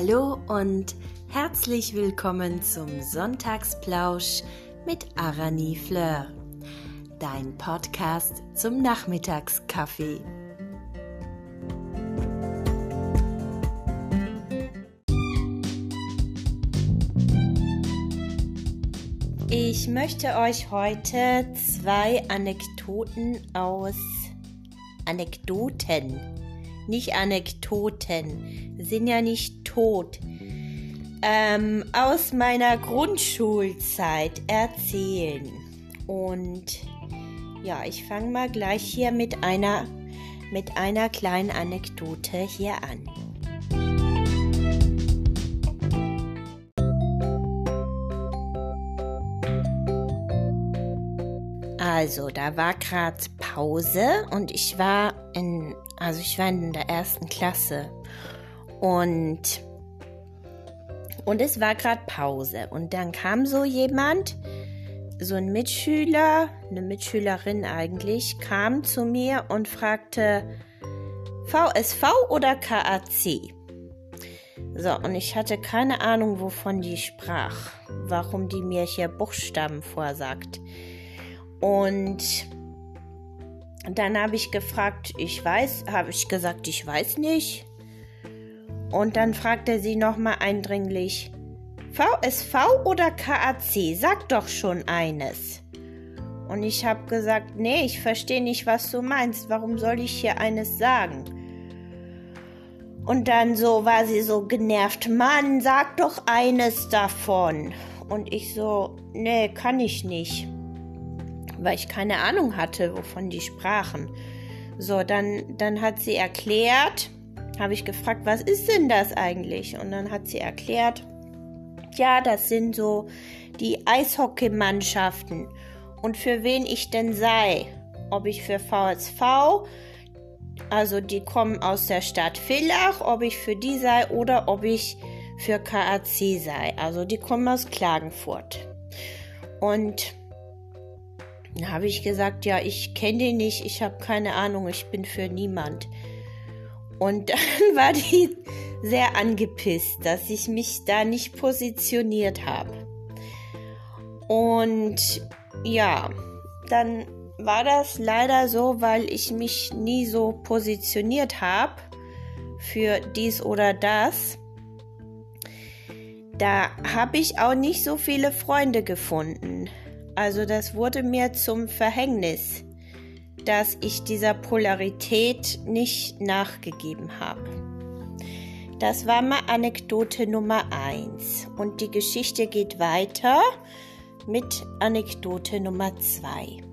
Hallo und herzlich willkommen zum Sonntagsplausch mit Arani Fleur, dein Podcast zum Nachmittagskaffee. Ich möchte euch heute zwei Anekdoten aus Anekdoten, nicht Anekdoten, sind ja nicht tot, ähm, aus meiner Grundschulzeit erzählen. Und ja, ich fange mal gleich hier mit einer, mit einer kleinen Anekdote hier an. Also, da war gerade Pause und ich war in, also ich war in der ersten Klasse und und es war gerade Pause und dann kam so jemand, so ein Mitschüler, eine Mitschülerin eigentlich, kam zu mir und fragte VSV oder KAC. So, und ich hatte keine Ahnung, wovon die sprach, warum die mir hier Buchstaben vorsagt. Und dann habe ich gefragt, ich weiß, habe ich gesagt, ich weiß nicht. Und dann fragte sie nochmal eindringlich, VSV oder KAC? Sag doch schon eines. Und ich habe gesagt, nee, ich verstehe nicht, was du meinst. Warum soll ich hier eines sagen? Und dann so war sie so genervt, Mann, sag doch eines davon. Und ich so, nee, kann ich nicht weil ich keine Ahnung hatte, wovon die sprachen. So, dann, dann hat sie erklärt, habe ich gefragt, was ist denn das eigentlich? Und dann hat sie erklärt, ja, das sind so die Eishockeymannschaften und für wen ich denn sei. Ob ich für VSV, also die kommen aus der Stadt Villach, ob ich für die sei oder ob ich für KAC sei. Also die kommen aus Klagenfurt. Und dann habe ich gesagt, ja, ich kenne den nicht, ich habe keine Ahnung, ich bin für niemand. Und dann war die sehr angepisst, dass ich mich da nicht positioniert habe. Und ja, dann war das leider so, weil ich mich nie so positioniert habe für dies oder das. Da habe ich auch nicht so viele Freunde gefunden. Also das wurde mir zum Verhängnis, dass ich dieser Polarität nicht nachgegeben habe. Das war mal Anekdote Nummer 1 und die Geschichte geht weiter mit Anekdote Nummer 2.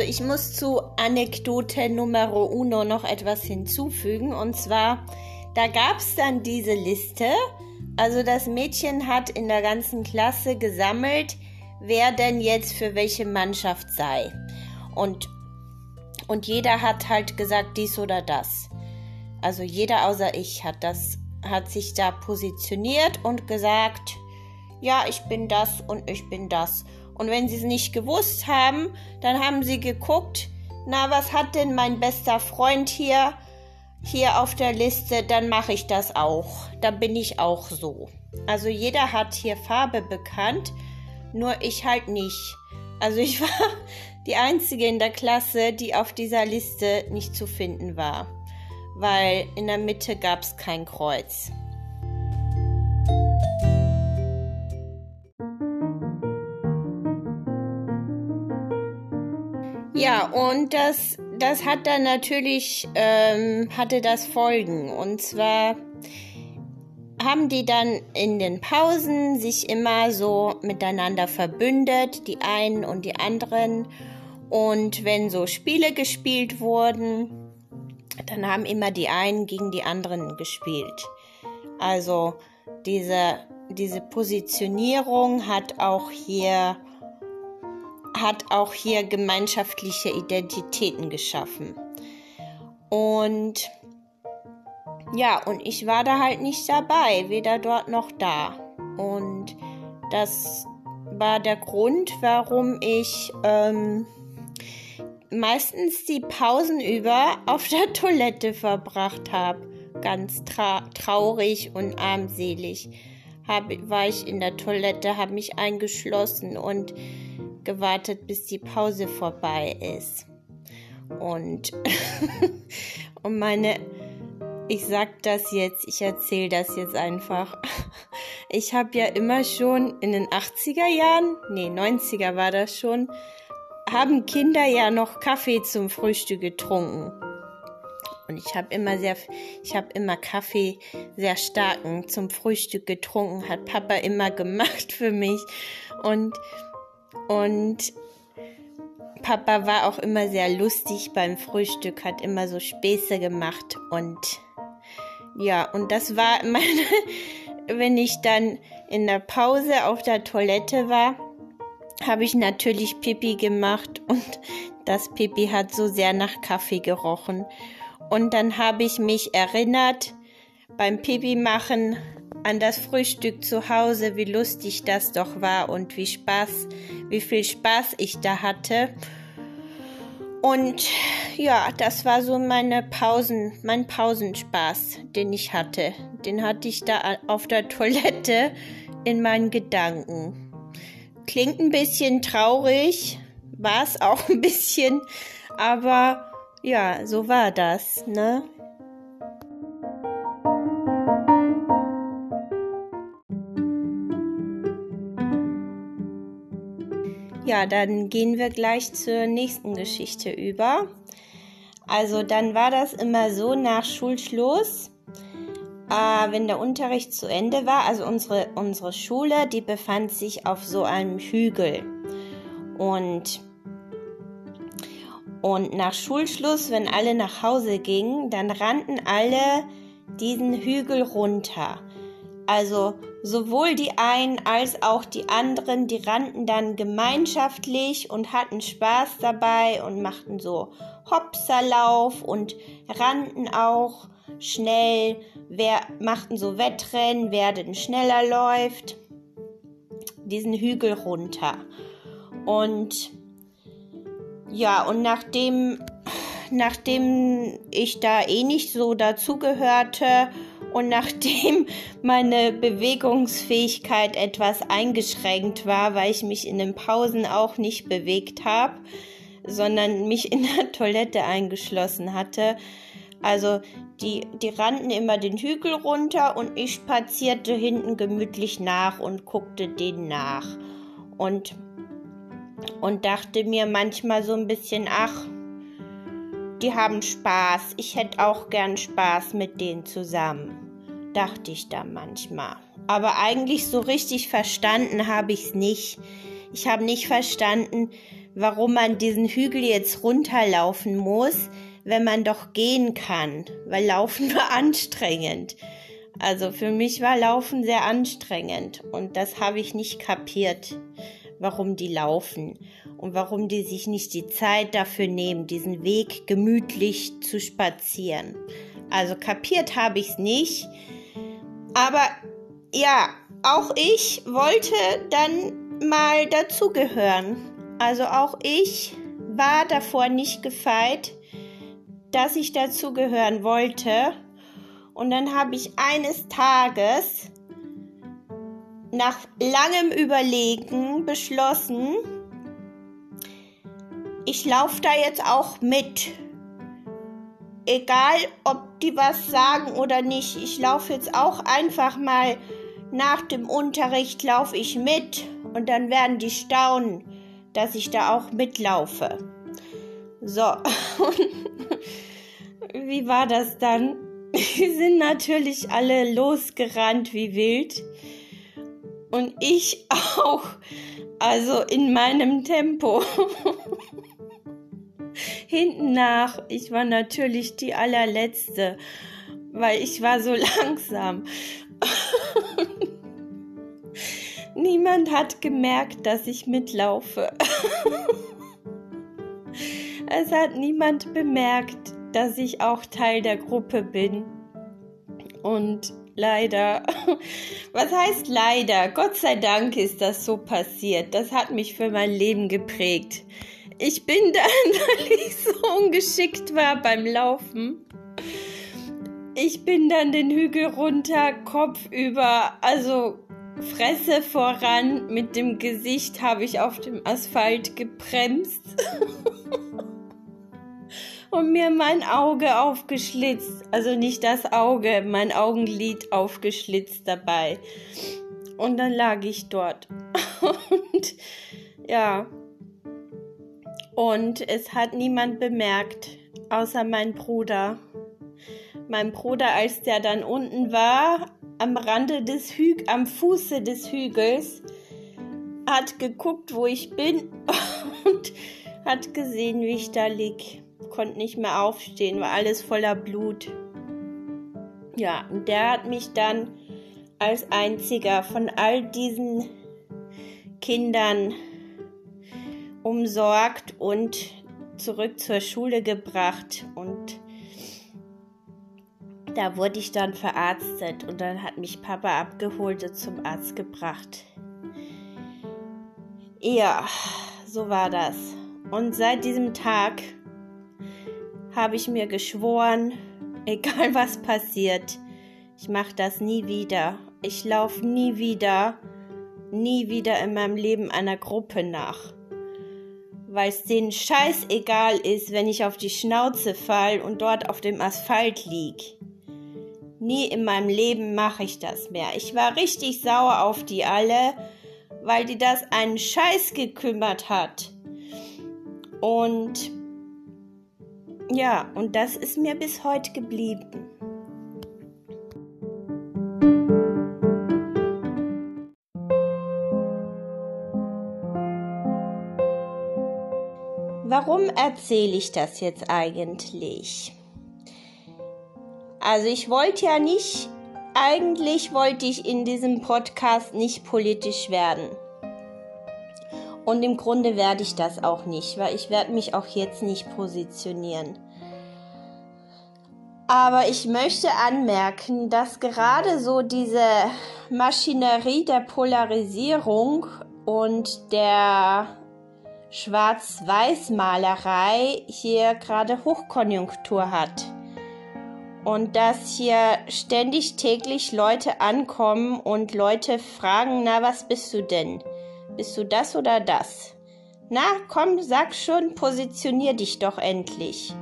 Also ich muss zu Anekdote Numero uno noch etwas hinzufügen. Und zwar, da gab es dann diese Liste. Also das Mädchen hat in der ganzen Klasse gesammelt, wer denn jetzt für welche Mannschaft sei. Und, und jeder hat halt gesagt, dies oder das. Also jeder außer ich hat das, hat sich da positioniert und gesagt, ja, ich bin das und ich bin das. Und wenn sie es nicht gewusst haben, dann haben sie geguckt, na, was hat denn mein bester Freund hier, hier auf der Liste, dann mache ich das auch. Da bin ich auch so. Also jeder hat hier Farbe bekannt, nur ich halt nicht. Also ich war die einzige in der Klasse, die auf dieser Liste nicht zu finden war, weil in der Mitte gab es kein Kreuz. Ja, und das, das hat dann natürlich, ähm, hatte das Folgen. Und zwar haben die dann in den Pausen sich immer so miteinander verbündet, die einen und die anderen. Und wenn so Spiele gespielt wurden, dann haben immer die einen gegen die anderen gespielt. Also diese, diese Positionierung hat auch hier hat auch hier gemeinschaftliche Identitäten geschaffen. Und ja, und ich war da halt nicht dabei, weder dort noch da. Und das war der Grund, warum ich ähm, meistens die Pausen über auf der Toilette verbracht habe. Ganz tra traurig und armselig hab, war ich in der Toilette, habe mich eingeschlossen und gewartet, bis die Pause vorbei ist. Und, und meine, ich sag das jetzt, ich erzähle das jetzt einfach. Ich habe ja immer schon in den 80er Jahren, nee, 90er war das schon, haben Kinder ja noch Kaffee zum Frühstück getrunken. Und ich habe immer sehr, ich habe immer Kaffee sehr starken zum Frühstück getrunken, hat Papa immer gemacht für mich. Und, und Papa war auch immer sehr lustig beim Frühstück, hat immer so Späße gemacht und ja, und das war meine, wenn ich dann in der Pause auf der Toilette war, habe ich natürlich Pipi gemacht und das Pipi hat so sehr nach Kaffee gerochen. Und dann habe ich mich erinnert beim Pipi machen an das Frühstück zu Hause, wie lustig das doch war und wie Spaß, wie viel Spaß ich da hatte. Und ja, das war so meine Pausen, mein Pausenspaß, den ich hatte. Den hatte ich da auf der Toilette in meinen Gedanken. Klingt ein bisschen traurig, war es auch ein bisschen, aber ja, so war das, ne? Ja, dann gehen wir gleich zur nächsten Geschichte über. Also dann war das immer so nach Schulschluss, äh, wenn der Unterricht zu Ende war. Also unsere, unsere Schule, die befand sich auf so einem Hügel. Und, und nach Schulschluss, wenn alle nach Hause gingen, dann rannten alle diesen Hügel runter. Also sowohl die einen als auch die anderen, die rannten dann gemeinschaftlich und hatten Spaß dabei und machten so Hopserlauf und rannten auch schnell, wer machten so Wettrennen, wer denn schneller läuft, diesen Hügel runter. Und ja, und nachdem nachdem ich da eh nicht so dazugehörte und nachdem meine Bewegungsfähigkeit etwas eingeschränkt war, weil ich mich in den Pausen auch nicht bewegt habe, sondern mich in der Toilette eingeschlossen hatte, also die, die rannten immer den Hügel runter und ich spazierte hinten gemütlich nach und guckte denen nach. Und, und dachte mir manchmal so ein bisschen, ach, die haben Spaß. Ich hätte auch gern Spaß mit denen zusammen. Dachte ich da manchmal. Aber eigentlich so richtig verstanden habe ich es nicht. Ich habe nicht verstanden, warum man diesen Hügel jetzt runterlaufen muss, wenn man doch gehen kann. Weil Laufen war anstrengend. Also für mich war Laufen sehr anstrengend und das habe ich nicht kapiert, warum die laufen und warum die sich nicht die Zeit dafür nehmen, diesen Weg gemütlich zu spazieren. Also kapiert habe ich es nicht. Aber ja, auch ich wollte dann mal dazugehören. Also auch ich war davor nicht gefeit, dass ich dazugehören wollte. Und dann habe ich eines Tages nach langem Überlegen beschlossen, ich laufe da jetzt auch mit. Egal, ob die was sagen oder nicht. Ich laufe jetzt auch einfach mal nach dem Unterricht laufe ich mit und dann werden die staunen, dass ich da auch mitlaufe. So, wie war das dann? Die sind natürlich alle losgerannt wie wild. Und ich auch. Also in meinem Tempo. hinten nach. Ich war natürlich die allerletzte, weil ich war so langsam. Niemand hat gemerkt, dass ich mitlaufe. es hat niemand bemerkt, dass ich auch Teil der Gruppe bin. Und leider. Was heißt leider? Gott sei Dank ist das so passiert. Das hat mich für mein Leben geprägt. Ich bin dann, weil ich so ungeschickt war beim Laufen, ich bin dann den Hügel runter, Kopf über, also Fresse voran, mit dem Gesicht habe ich auf dem Asphalt gebremst und mir mein Auge aufgeschlitzt. Also nicht das Auge, mein Augenlid aufgeschlitzt dabei. Und dann lag ich dort. und ja. Und es hat niemand bemerkt, außer mein Bruder. Mein Bruder, als der dann unten war, am Rande des Hügels, am Fuße des Hügels, hat geguckt, wo ich bin und hat gesehen, wie ich da lieg. Konnte nicht mehr aufstehen, war alles voller Blut. Ja, und der hat mich dann als einziger von all diesen Kindern umsorgt und zurück zur Schule gebracht und da wurde ich dann verarztet und dann hat mich Papa abgeholt und zum Arzt gebracht. Ja, so war das. Und seit diesem Tag habe ich mir geschworen, egal was passiert, ich mache das nie wieder. Ich laufe nie wieder, nie wieder in meinem Leben einer Gruppe nach. Weil es denen scheißegal ist, wenn ich auf die Schnauze fall und dort auf dem Asphalt lieg. Nie in meinem Leben mache ich das mehr. Ich war richtig sauer auf die alle, weil die das einen Scheiß gekümmert hat. Und ja, und das ist mir bis heute geblieben. Warum erzähle ich das jetzt eigentlich? Also ich wollte ja nicht, eigentlich wollte ich in diesem Podcast nicht politisch werden. Und im Grunde werde ich das auch nicht, weil ich werde mich auch jetzt nicht positionieren. Aber ich möchte anmerken, dass gerade so diese Maschinerie der Polarisierung und der Schwarz-Weiß-Malerei hier gerade Hochkonjunktur hat und dass hier ständig täglich Leute ankommen und Leute fragen, na, was bist du denn? Bist du das oder das? Na, komm, sag schon, positionier dich doch endlich.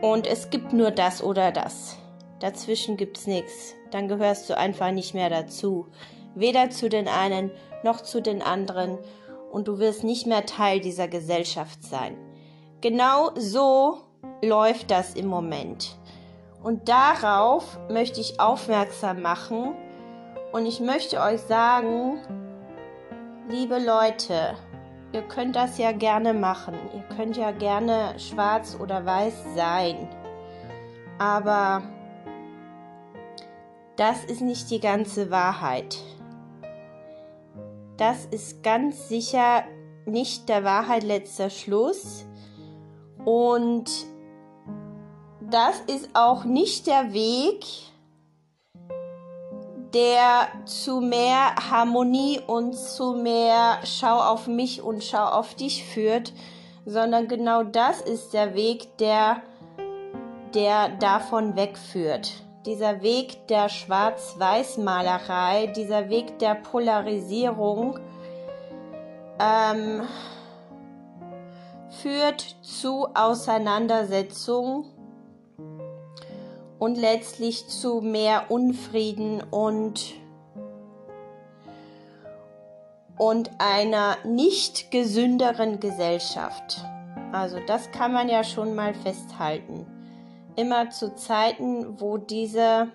Und es gibt nur das oder das. Dazwischen gibt's nichts. Dann gehörst du einfach nicht mehr dazu. Weder zu den einen noch zu den anderen. Und du wirst nicht mehr Teil dieser Gesellschaft sein. Genau so läuft das im Moment. Und darauf möchte ich aufmerksam machen und ich möchte euch sagen, liebe Leute, ihr könnt das ja gerne machen. Ihr könnt ja gerne schwarz oder weiß sein. Aber das ist nicht die ganze Wahrheit. Das ist ganz sicher nicht der Wahrheit letzter Schluss. Und das ist auch nicht der Weg, der zu mehr Harmonie und zu mehr Schau auf mich und Schau auf dich führt, sondern genau das ist der Weg, der, der davon wegführt. Dieser Weg der Schwarz-Weiß-Malerei, dieser Weg der Polarisierung ähm, führt zu Auseinandersetzungen und letztlich zu mehr Unfrieden und und einer nicht gesünderen Gesellschaft. Also das kann man ja schon mal festhalten. Immer zu Zeiten, wo diese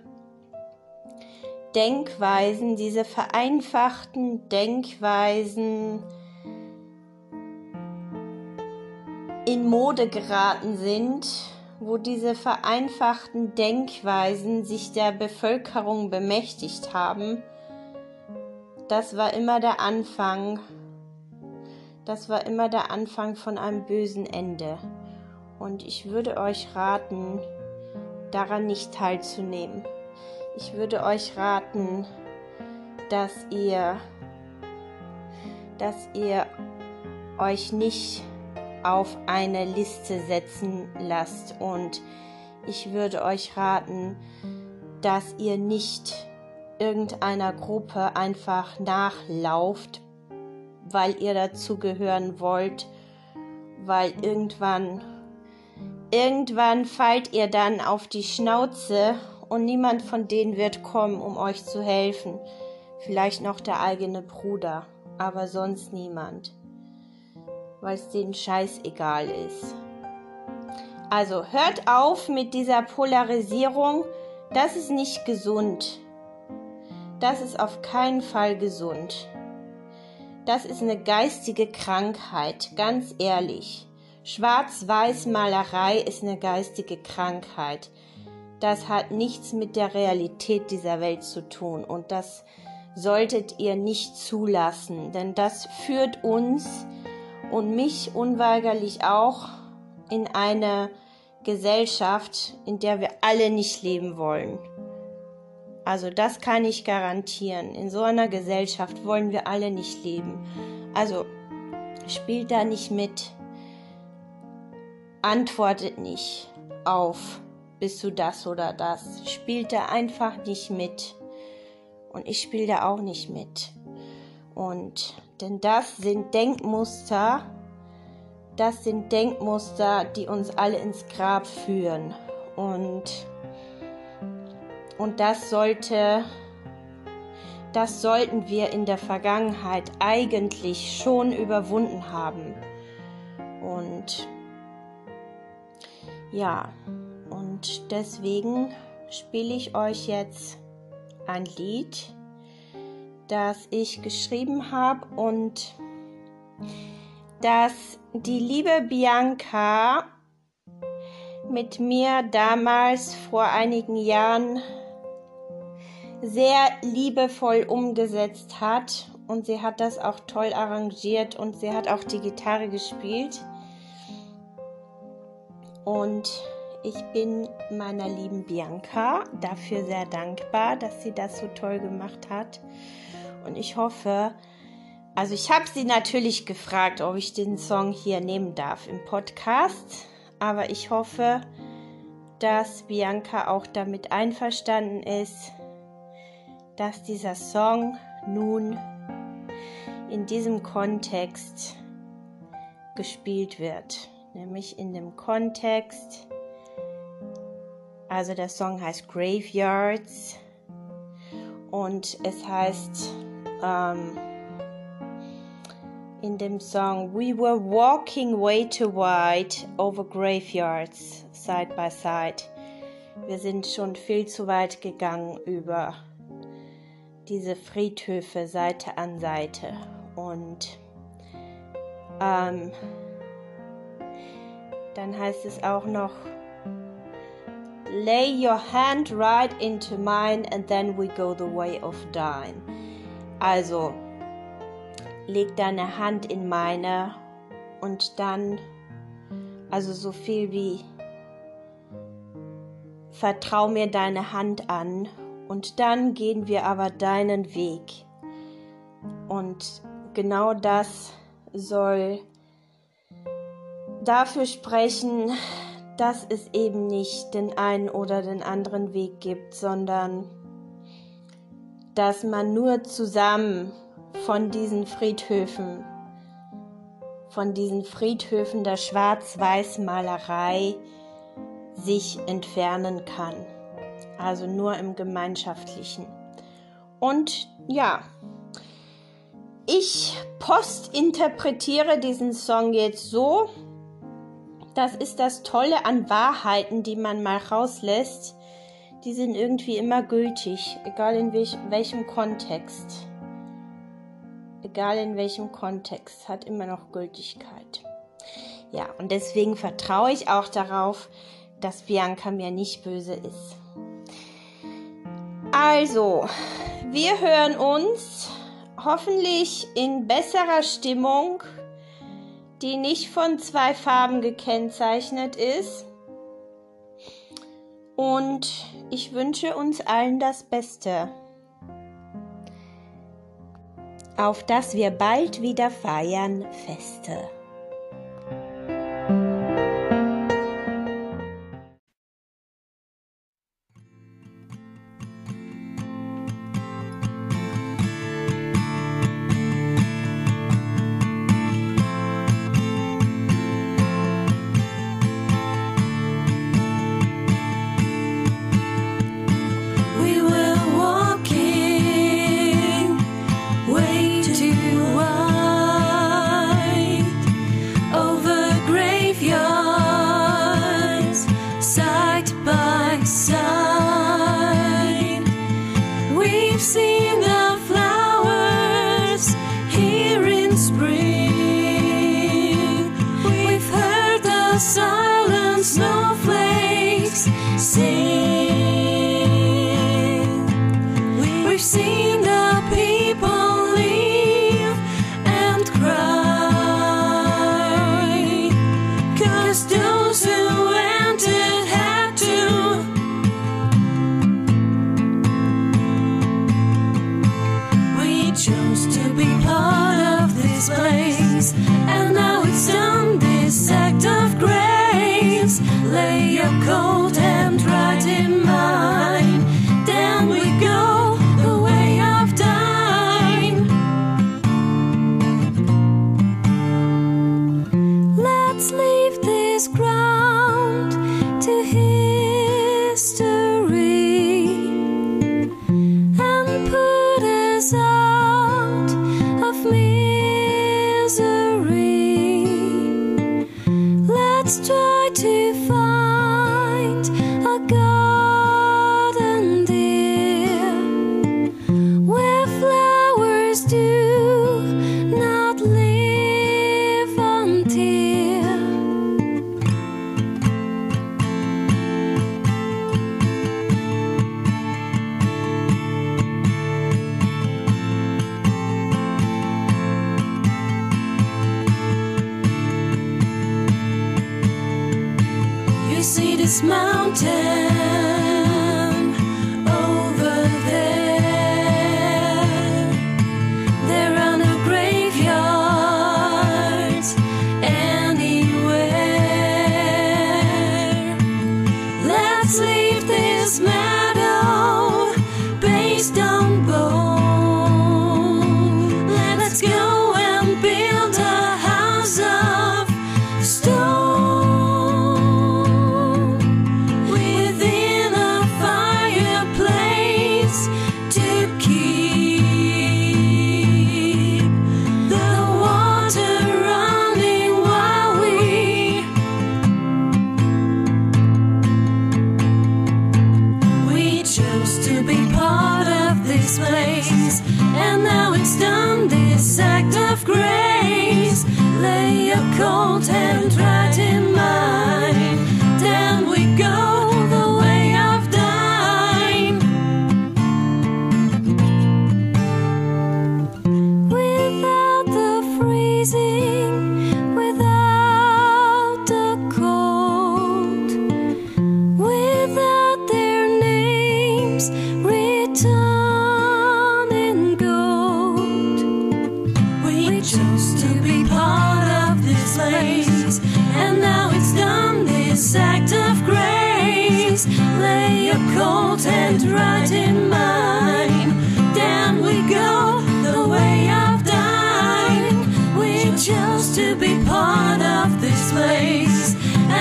Denkweisen, diese vereinfachten Denkweisen in Mode geraten sind, wo diese vereinfachten Denkweisen sich der Bevölkerung bemächtigt haben, das war immer der Anfang, das war immer der Anfang von einem bösen Ende. Und ich würde euch raten, daran nicht teilzunehmen. ich würde euch raten, dass ihr, dass ihr euch nicht auf eine Liste setzen lasst und ich würde euch raten, dass ihr nicht irgendeiner Gruppe einfach nachlauft, weil ihr dazugehören wollt, weil irgendwann irgendwann fallt ihr dann auf die Schnauze und niemand von denen wird kommen, um euch zu helfen. Vielleicht noch der eigene Bruder, aber sonst niemand, weil es denen scheißegal ist. Also hört auf mit dieser Polarisierung, das ist nicht gesund. Das ist auf keinen Fall gesund. Das ist eine geistige Krankheit, ganz ehrlich. Schwarz-Weiß-Malerei ist eine geistige Krankheit. Das hat nichts mit der Realität dieser Welt zu tun und das solltet ihr nicht zulassen, denn das führt uns und mich unweigerlich auch in eine Gesellschaft, in der wir alle nicht leben wollen. Also das kann ich garantieren. In so einer Gesellschaft wollen wir alle nicht leben. Also spielt da nicht mit. Antwortet nicht auf, bist du das oder das. Spielt da einfach nicht mit. Und ich spiele da auch nicht mit. Und denn das sind Denkmuster, das sind Denkmuster, die uns alle ins Grab führen. Und, und das sollte, das sollten wir in der Vergangenheit eigentlich schon überwunden haben. Und ja, und deswegen spiele ich euch jetzt ein Lied, das ich geschrieben habe und das die liebe Bianca mit mir damals vor einigen Jahren sehr liebevoll umgesetzt hat und sie hat das auch toll arrangiert und sie hat auch die Gitarre gespielt. Und ich bin meiner lieben Bianca dafür sehr dankbar, dass sie das so toll gemacht hat. Und ich hoffe, also ich habe sie natürlich gefragt, ob ich den Song hier nehmen darf im Podcast, aber ich hoffe, dass Bianca auch damit einverstanden ist, dass dieser Song nun in diesem Kontext gespielt wird, nämlich in dem Kontext, also der Song heißt Graveyards. Und es heißt, ähm, in dem Song We were walking way too wide over graveyards side by side. Wir sind schon viel zu weit gegangen über diese Friedhöfe Seite an Seite. Und ähm, dann heißt es auch noch, Lay your hand right into mine and then we go the way of dying. Also, leg deine Hand in meine und dann, also so viel wie, vertrau mir deine Hand an und dann gehen wir aber deinen Weg. Und genau das soll dafür sprechen, dass es eben nicht den einen oder den anderen Weg gibt, sondern dass man nur zusammen von diesen Friedhöfen, von diesen Friedhöfen der Schwarz-Weiß-Malerei sich entfernen kann. Also nur im Gemeinschaftlichen. Und ja, ich postinterpretiere diesen Song jetzt so. Das ist das Tolle an Wahrheiten, die man mal rauslässt. Die sind irgendwie immer gültig, egal in welch, welchem Kontext egal in welchem Kontext, hat immer noch Gültigkeit. Ja, und deswegen vertraue ich auch darauf, dass Bianca mir nicht böse ist. Also, wir hören uns hoffentlich in besserer Stimmung, die nicht von zwei Farben gekennzeichnet ist. Und ich wünsche uns allen das Beste. Auf dass wir bald wieder feiern Feste. sleep. won't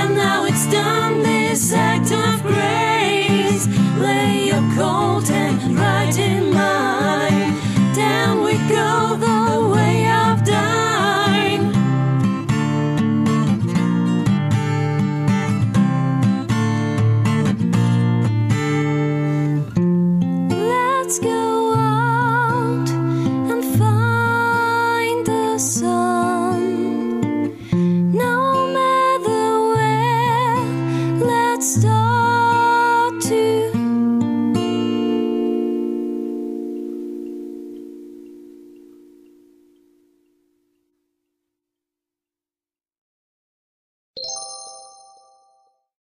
And now it's done, this act of grace. Lay your cold